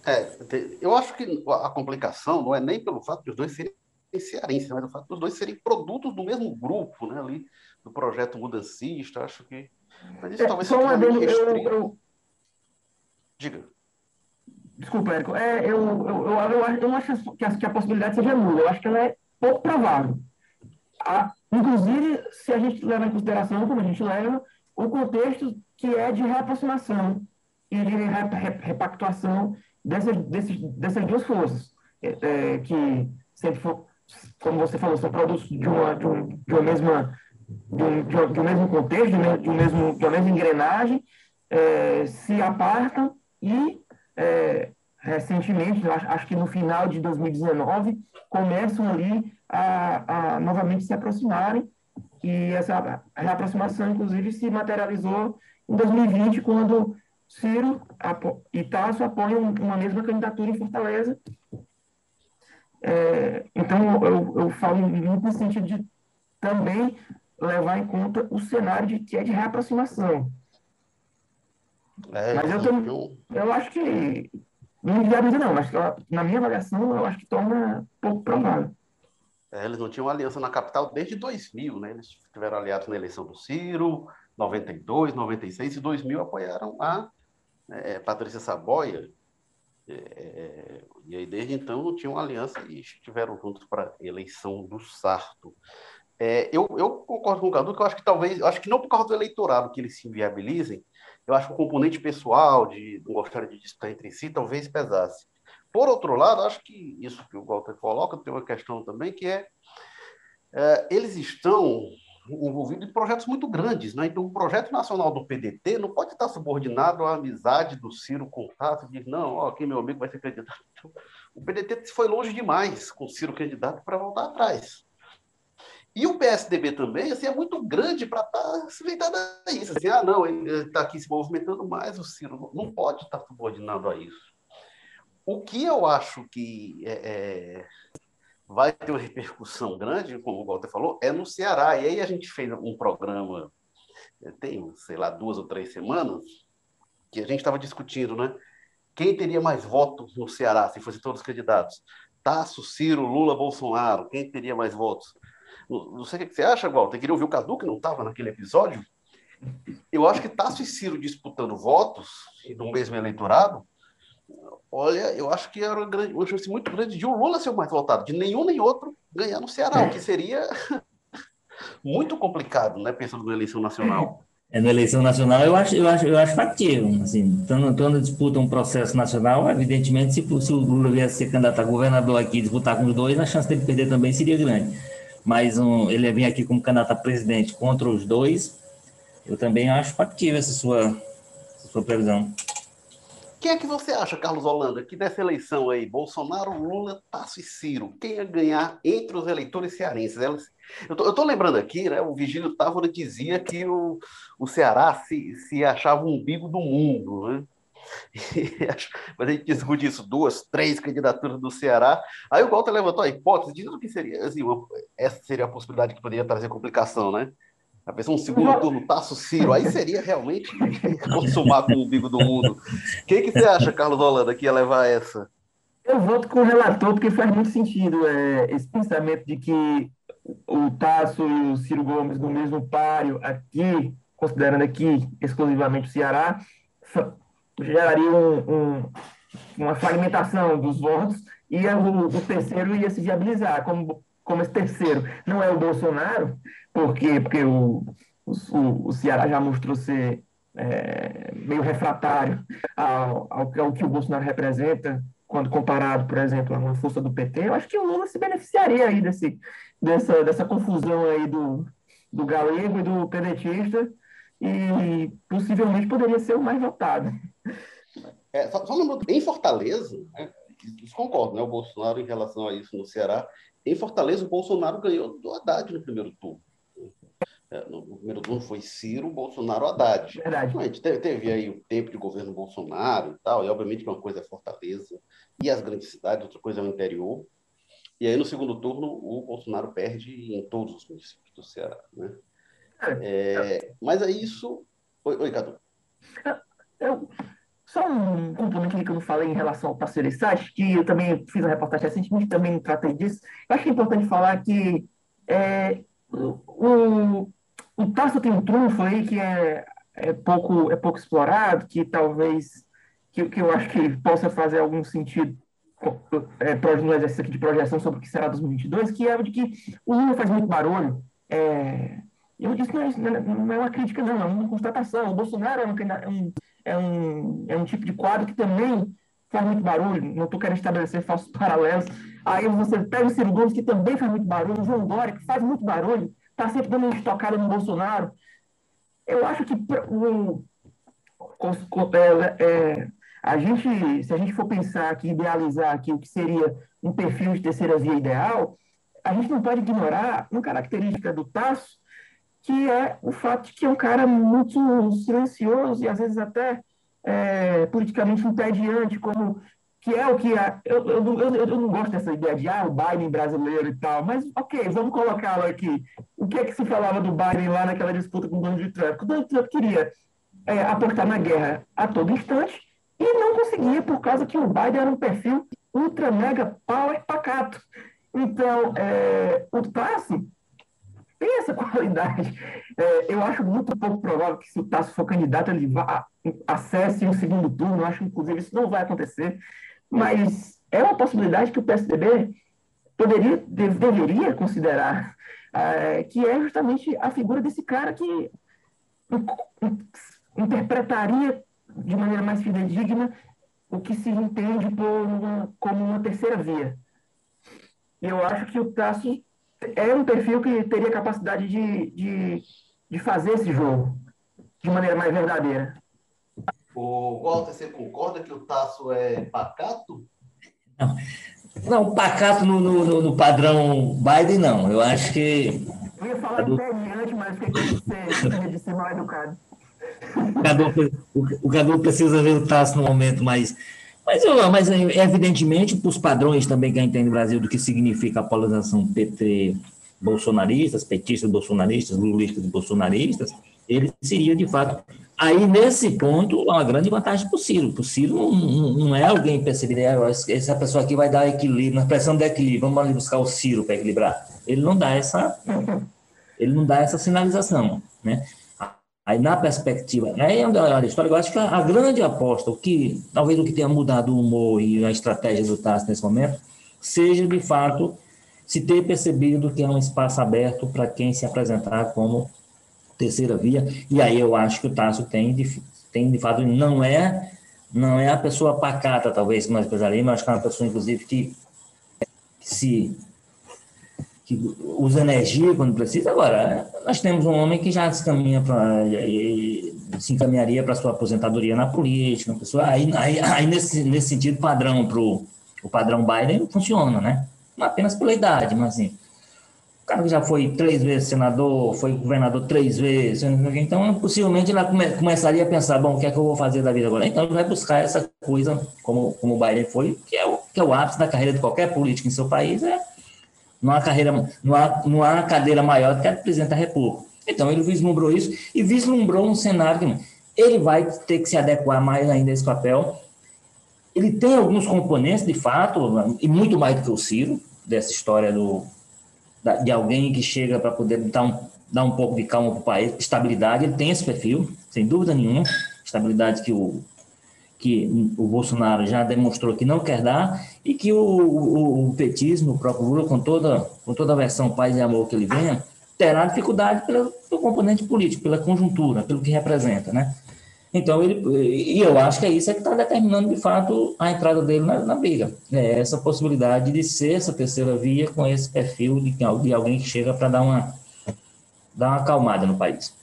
É, eu acho que a complicação não é nem pelo fato de os dois serem cearenses, mas o fato dos dois serem produtos do mesmo grupo, né, ali, do projeto mudancista, acho que... Mas isso é, talvez seja eu, eu, eu... Diga. Desculpa, Érico. É, eu, eu, eu, eu, eu acho que a, que a possibilidade seja nula. Eu acho que ela é pouco provável. A, inclusive, se a gente leva em consideração, como a gente leva, o contexto que é de reaproximação e de repactuação dessas, desses, dessas duas forças, é, é, que sempre for, como você falou, são produtos de uma, de, um, de uma mesma de um, de, um, de um mesmo contexto, né, de, um mesmo, de uma mesma engrenagem, é, se apartam e, é, recentemente, acho, acho, que no final de 2019, começam ali a, a novamente se aproximarem, e essa reaproximação, inclusive, se materializou em 2020, quando Ciro e Tasso apoiam uma mesma candidatura em Fortaleza, é, então, eu, eu falo muito no sentido de também levar em conta o cenário de, que é de reaproximação. É, mas eu, eu... eu acho que não inviabiliza não, mas na minha avaliação eu acho que torna pouco provável. É, eles não tinham aliança na capital desde 2000, né? Eles tiveram aliados na eleição do Ciro, 92, 96 e 2000 apoiaram a é, Patrícia Saboia, é, é, e aí, desde então, não tinham aliança e estiveram juntos para a eleição do Sarto. É, eu, eu, concordo com o Cadu, que eu acho que talvez, eu acho que não por causa do eleitorado que eles se inviabilizem, eu acho que o componente pessoal de não gostar de disputar entre si talvez pesasse. Por outro lado, acho que isso que o Walter coloca tem uma questão também que é, é eles estão envolvido em projetos muito grandes. Né? Então, o projeto nacional do PDT não pode estar subordinado à amizade do Ciro com o Tato, de não, ó, aqui meu amigo vai ser candidato. Então, o PDT foi longe demais com o Ciro candidato para voltar atrás. E o PSDB também assim, é muito grande para estar tá sujeitado a isso. Assim, ah, não, ele está aqui se movimentando mais, o Ciro não pode estar subordinado a isso. O que eu acho que é, é vai ter uma repercussão grande, como o Walter falou, é no Ceará. E aí a gente fez um programa, tem, sei lá, duas ou três semanas, que a gente estava discutindo, né? Quem teria mais votos no Ceará, se fossem todos os candidatos? Tasso, Ciro, Lula, Bolsonaro, quem teria mais votos? Não sei o que você acha, Walter. Queria ouvir o Cadu, que não estava naquele episódio. Eu acho que Tasso e Ciro disputando votos, no mesmo eleitorado, Olha, eu acho que era uma, grande, uma chance muito grande de o Lula ser o mais votado, de nenhum nem outro ganhar no Ceará, o que seria muito complicado, né? Pensando na eleição nacional. É, na eleição nacional eu acho, eu acho, eu acho factível. Assim, quando, disputa um processo nacional, evidentemente, se, se o Lula viesse ser candidato a governador aqui e disputar com os dois, a chance dele perder também seria grande. Mas um, ele vem aqui como candidato a presidente contra os dois, eu também acho factível essa sua, essa sua previsão. Quem é que você acha, Carlos Holanda, que nessa eleição aí, Bolsonaro, Lula, Tasso e Ciro, quem ia ganhar entre os eleitores cearenses? Eu tô, lembrando aqui, né? O Vigílio Távora dizia que o, o Ceará se, se achava um umbigo do mundo, né? Mas a gente discute isso, duas, três candidaturas do Ceará. Aí o Walter levantou a hipótese, dizendo que seria, assim, uma, essa seria a possibilidade que poderia trazer complicação, né? A pessoa um segundo turno, Tasso Ciro, aí seria realmente consumar com o umbigo do mundo. O que, que você acha, Carlos Holanda, que ia levar essa? Eu voto com o relator, porque faz muito sentido é, esse pensamento de que o Tasso e o Ciro Gomes no mesmo páreo aqui, considerando aqui exclusivamente o Ceará, geraria um, um, uma fragmentação dos votos e o, o, terceiro ia se viabilizar. Como, como esse terceiro não é o Bolsonaro, porque, porque o, o, o Ceará já mostrou ser é, meio refratário ao, ao, ao, que o Bolsonaro representa, quando comparado, por exemplo, a uma força do PT, eu acho que o Lula se beneficiaria aí desse, dessa, dessa confusão aí do, do galego e do pedetista e possivelmente poderia ser o mais votado. É, só, só em Fortaleza, né, isso concordo, né, o Bolsonaro em relação a isso no Ceará, em Fortaleza o Bolsonaro ganhou do Haddad no primeiro turno. É, no primeiro turno foi Ciro, Bolsonaro, Haddad. Verdade. A gente teve, aí o tempo de governo Bolsonaro e tal, e obviamente uma coisa é Fortaleza e as grandes cidades, outra coisa é o interior. E aí no segundo turno o Bolsonaro perde em todos os municípios do Ceará, né? É, mas é isso. Oi, oi Cadu. Eu, só um complemento que eu não falei em relação ao parceiro site, que eu também fiz uma reportagem recentemente, também tratei disso. Eu acho que é importante falar que é, o, o Tasso tem um trunfo aí que é, é, pouco, é pouco explorado, que talvez, que, que eu acho que possa fazer algum sentido é, no exercício aqui de projeção sobre o que será 2022, que é o de que o Lula faz muito barulho. É, eu disse, não é, não é uma crítica, não, é uma constatação. O Bolsonaro é um, é um, é um tipo de quadro que também faz muito barulho. Não estou querendo estabelecer falsos paralelos. Aí você pega o Ciro Gomes, que também faz muito barulho, o João Dória, que faz muito barulho, está sempre dando uma estocada no Bolsonaro. Eu acho que o, é, é, a gente, se a gente for pensar aqui, idealizar aqui o que seria um perfil de terceira via ideal, a gente não pode ignorar uma característica do Tasso, que é o fato de que é um cara muito silencioso e às vezes até é, politicamente entediante, como que é o que é, eu, eu, eu, eu, não gosto dessa ideia de ah, o Biden brasileiro e tal, mas ok, vamos colocá-lo aqui. O que é que se falava do Biden lá naquela disputa com o Donald Trump? O Donald Trump queria é, aportar na guerra a todo instante e não conseguia por causa que o Biden era um perfil ultra mega power pacato. Então, é, o Tassi tem essa qualidade. É, eu acho muito pouco provável que se o Tasso for candidato, ele vá, acesse um segundo turno. Eu acho, inclusive, isso não vai acontecer. Mas é uma possibilidade que o PSDB poderia, deveria considerar, é, que é justamente a figura desse cara que interpretaria de maneira mais fidedigna o que se entende por como uma terceira via. Eu acho que o Tasso é um perfil que teria capacidade de, de, de fazer esse jogo de maneira mais verdadeira. O Walter, você concorda que o Tasso é pacato? Não, não pacato no, no, no padrão Biden, não. Eu acho que. Eu ia falar do antes, mas fiquei de ser mal educado. O Cadu precisa ver o Tasso no momento mais mas, eu, mas evidentemente, para os padrões também que a gente tem no Brasil do que significa a polarização PT bolsonaristas, petistas bolsonaristas, lulistas bolsonaristas, ele seria de fato. Aí, nesse ponto, uma grande vantagem para o Ciro. O Ciro não, não, é alguém perceber, é, essa pessoa aqui vai dar equilíbrio, na pressão de equilíbrio, vamos ali buscar o Ciro para equilibrar. Ele não dá essa, ele não dá essa sinalização, né? Aí, na perspectiva, aí é uma história, eu acho que a, a, grande aposta, o que talvez o que tenha mudado o humor e a estratégia do Tasso nesse momento, seja de fato se ter percebido que é um espaço aberto para quem se apresentar como terceira via. E aí eu acho que o Tasso tem tem de fato, não é, não é a pessoa pacata, talvez, nós precisaríamos, mas acho que é uma pessoa, inclusive, que, que se que usa energia quando precisa. Agora, nós temos um homem que já se caminha para se encaminharia para sua aposentadoria na política, pessoa, aí, aí, aí nesse, nesse sentido padrão para o padrão Biden funciona, né? Não apenas pela idade, mas assim, o cara já foi três vezes senador, foi governador três vezes, então possivelmente ele come, começaria a pensar, bom, o que é que eu vou fazer da vida agora? Então ele vai buscar essa coisa, como, como o Biden foi, que é o, que é o ápice da carreira de qualquer político em seu país, é não há, carreira, não há, não há cadeira maior do que a do presidente da República. Então, ele vislumbrou isso e vislumbrou um cenário que ele vai ter que se adequar mais ainda a esse papel. Ele tem alguns componentes, de fato, e muito mais do que o Ciro, dessa história do, de alguém que chega para poder dar um, dar um pouco de calma para o país, estabilidade, ele tem esse perfil, sem dúvida nenhuma, estabilidade que o, que o Bolsonaro já demonstrou que não quer dar e que o, o, o petismo, o próprio Lula, com toda, com toda a versão paz e amor que ele venha, terá dificuldade pelo, pelo componente político, pela conjuntura, pelo que representa, né? Então, ele, e eu acho que é isso que está determinando, de fato, a entrada dele na, na, briga. É essa possibilidade de ser essa terceira via com esse perfil de, de alguém que chega para dar uma, dar uma acalmada no país.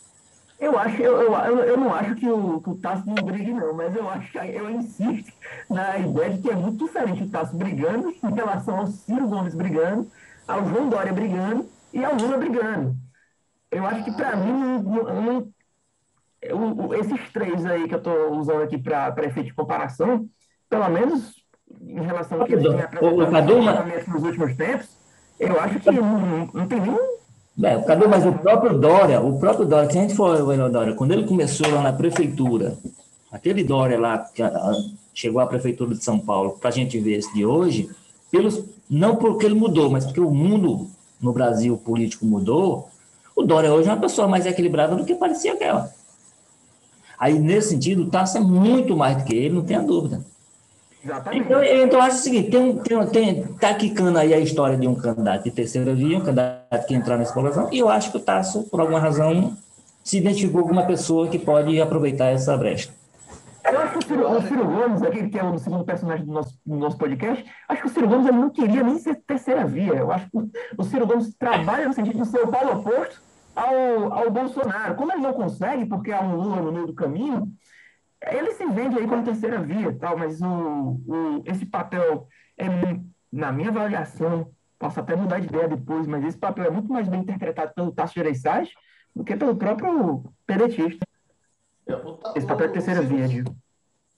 Eu acho, eu, eu, eu não acho que o, que o Tasso não brigue, não, mas eu acho eu insisto na ideia de que é muito diferente o Tasso brigando em relação ao Ciro Gomes brigando, ao João Dória brigando e ao Lula brigando. Eu acho que, para mim, não, não, esses três aí que eu estou usando aqui para efeito de comparação, pelo menos em relação ao que eles têm apresentado nos últimos tempos, eu acho que não, não tem nenhum é, cadê? Mas o próprio Dória, o próprio Dória, se a gente for o Dória, quando ele começou lá na prefeitura, aquele Dória lá, que chegou à prefeitura de São Paulo, para a gente ver esse de hoje, pelos, não porque ele mudou, mas porque o mundo no Brasil político mudou, o Dória hoje é uma pessoa mais equilibrada do que parecia aquela. Aí, nesse sentido, o Tasso é muito mais do que ele, não tenha dúvida. Exatamente. Então, então, eu acho o seguinte: tem, tem, tem, tá quicando aí a história de um candidato de terceira via, um candidato que entrar nessa colação, e eu acho que o Tasso, por alguma razão, se identificou com uma pessoa que pode aproveitar essa brecha. Eu acho que o Ciro, o Ciro Gomes, aquele que é o segundo personagem do nosso, do nosso podcast, acho que o Ciro Gomes ele não queria nem ser terceira via. Eu acho que o Ciro Gomes trabalha no sentido de ser o polo oposto ao, ao Bolsonaro. Como ele não consegue, porque há um Lula no meio do caminho, ele se vende aí como terceira via, tal, mas o, o, esse papel é, na minha avaliação, posso até mudar de ideia depois, mas esse papel é muito mais bem interpretado pelo Tasso Gereissati do que pelo próprio pedetista. esse papel é terceira via, digo.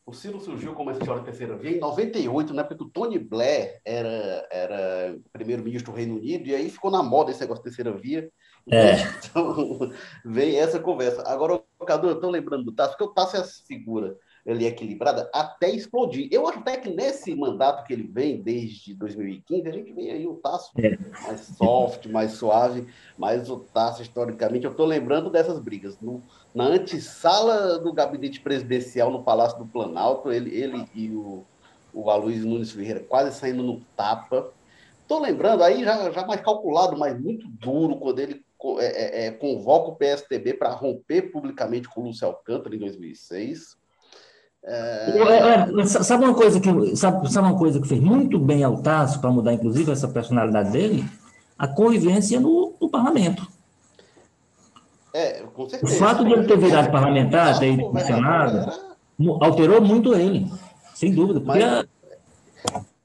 O Ciro surgiu como essa história de terceira via em 98, né? Porque o Tony Blair era, era primeiro-ministro do Reino Unido, e aí ficou na moda esse negócio de terceira via. É. Então, vem essa conversa. Agora, Cadu, eu estou lembrando do Tasso, porque o Tasso é essa figura ele é equilibrada até explodir. Eu acho até que nesse mandato que ele vem, desde 2015, a gente vê aí o Tasso é. mais soft, mais suave, mas o Tasso, historicamente, eu estou lembrando dessas brigas. No, na antessala do gabinete presidencial no Palácio do Planalto, ele, ele e o, o Aloysio Nunes Ferreira quase saindo no tapa. Estou lembrando aí, já, já mais calculado, mas muito duro, quando ele é, é, é, convoca o PSTB para romper publicamente com o Lúcio Alcântara em 2006. É... É, sabe uma coisa que sabe, sabe uma coisa que fez muito bem ao Tasso para mudar inclusive essa personalidade dele a convivência no, no parlamento é, com certeza. o fato de ele ter virado parlamentar ter funcionado alterou muito ele sem dúvida porque Mas...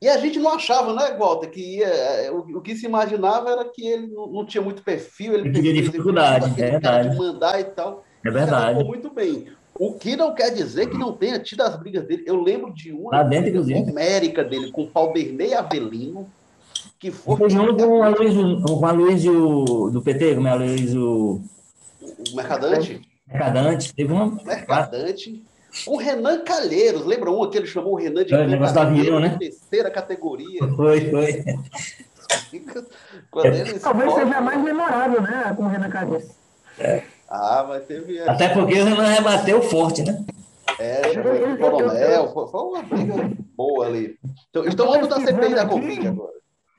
E a gente não achava, né, Walter, que ia, é, o, o, que se imaginava era que ele não, não tinha muito perfil, ele tinha dificuldade, é verdade. de mandar e tal. É verdade. muito bem. O que não quer dizer que não tenha tido as brigas dele. Eu lembro de uma tá dentro, América dele com o Palmernei Avelino, que foi. Foi junto com o Aloysio, o Aloysio do PT, como é Aloysio. O Mercadante? Mercadante, teve uma. Mercadante. O Renan Calheiros, lembra um que ele chamou o Renan de é, negócio do avião, né? terceira categoria. Foi, foi. Talvez seja mais memorável, né? Com o Renan Calheiros. É. Ah, mas teve. Até porque o Renan rebateu forte, né? É, chamou o coronel, foi uma briga boa ali. Então, estão falando da CPI da Covid agora.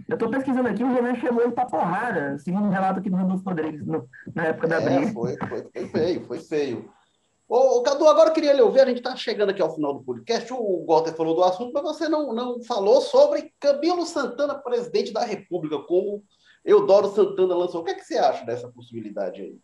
Eu estou pesquisando aqui, o Renan chamou ele para porrada, segundo um relato aqui do Rodolfo Rodrigues, no, na época da é, briga. Foi, foi, foi feio, foi feio. Ô, Cadu, agora eu queria lhe ouvir, a gente está chegando aqui ao final do podcast, o Walter falou do assunto, mas você não, não falou sobre Camilo Santana, presidente da República, como Eudoro Santana lançou. O que, é que você acha dessa possibilidade aí?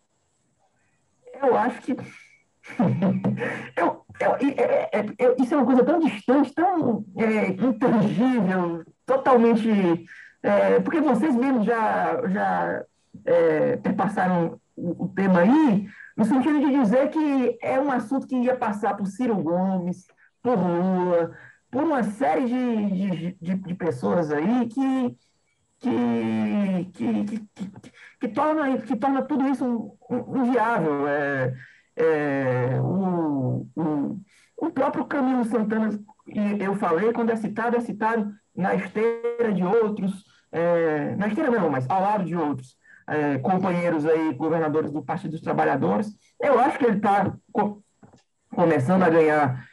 Eu acho que... eu, eu, é, é, é, isso é uma coisa tão distante, tão é, intangível, totalmente... É, porque vocês mesmos já, já é, perpassaram o, o tema aí, no sentido de dizer que é um assunto que ia passar por Ciro Gomes, por Lula, por uma série de, de, de, de pessoas aí que, que, que, que, que, que, torna, que torna tudo isso inviável. É, é, o, o, próprio Camilo Santana, eu falei, quando é citado, é citado na esteira de outros, é, na esteira não, mas ao lado de outros é, companheiros aí, governadores do Partido dos Trabalhadores. Eu acho que ele está co começando a ganhar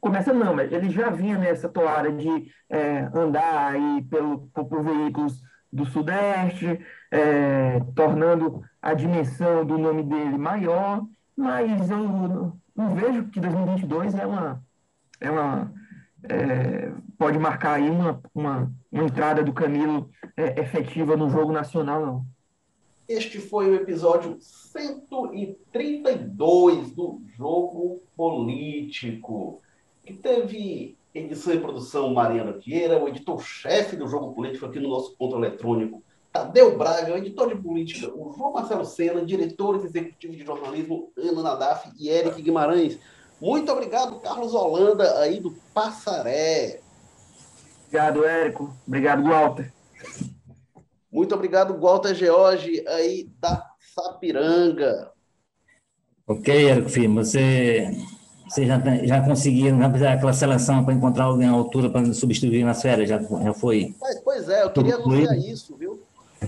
começando não, mas ele já vinha nessa toada de é, andar aí pelo, por, por, veículos do Sudeste, é, tornando a dimensão do nome dele maior, mas eu não vejo que 2022 é uma, é uma é, pode marcar aí uma, uma, uma entrada do Camilo é, efetiva no jogo nacional, não. Este foi o episódio 132 do Jogo Político, que teve edição e produção Mariana Vieira, o editor-chefe do Jogo Político aqui no nosso ponto eletrônico, Tadeu Braga, editor de política, o João Marcelo Sena, diretores executivos de jornalismo, Ana Nadaf e Eric Guimarães. Muito obrigado, Carlos Holanda, aí do Passaré. Obrigado, Érico. Obrigado, Walter. Muito obrigado, Walter George, aí da Sapiranga. Ok, Érico Filho, você, você já, já conseguiu aquela seleção para encontrar alguém à altura para substituir nas férias? Já, já foi? Mas, pois é, eu queria anunciar isso, viu?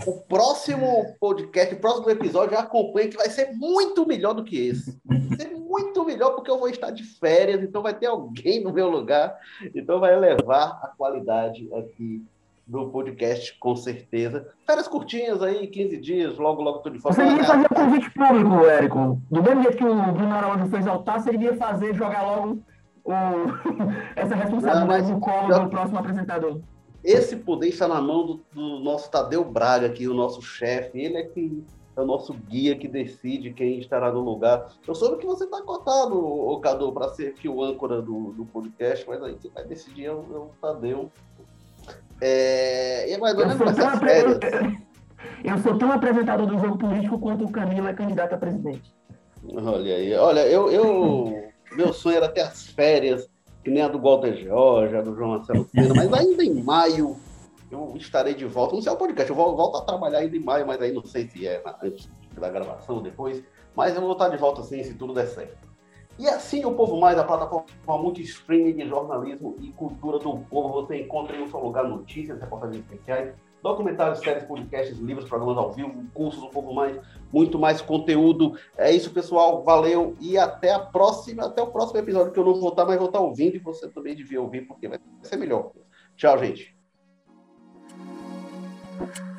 O próximo podcast, o próximo episódio, já acompanha que vai ser muito melhor do que esse. Vai ser muito melhor porque eu vou estar de férias, então vai ter alguém no meu lugar, então vai elevar a qualidade aqui do podcast, com certeza. Férias curtinhas aí, 15 dias, logo, logo tudo de fora. Você devia fazer o convite público, Érico. Do mesmo jeito que o Bruno Araújo fez ao TAS, você devia fazer, jogar logo o... essa responsabilidade no colo já... do próximo apresentador. Esse poder está na mão do, do nosso Tadeu Braga, aqui, o nosso chefe. Ele é que é o nosso guia que decide quem estará no lugar. Eu soube que você está cotado, o Cadu, para ser aqui o âncora do, do podcast, mas aí quem vai decidir é o, é o Tadeu. É, e mais ou menos essas férias. Eu sou tão apresentador do jogo político quanto o Camilo é candidato a presidente. Olha aí, olha, eu, eu meu sonho era ter as férias, que nem a do Walter George, a do João Marcelo Pena, mas ainda em maio eu estarei de volta. Não sei o podcast, eu volto a trabalhar ainda em maio, mas aí não sei se é antes da gravação, depois. Mas eu vou estar de volta assim, se tudo der certo. E assim o Povo Mais, a plataforma muito streaming de jornalismo e cultura do povo. Você encontra em um só lugar notícias, reportagens especiais, documentários, séries, podcasts, livros, programas ao vivo, cursos do Povo Mais, muito mais conteúdo. É isso, pessoal. Valeu e até a próxima, até o próximo episódio que eu não vou estar, mas vou estar ouvindo e você também devia ouvir porque vai ser melhor. Tchau, gente. Thank you.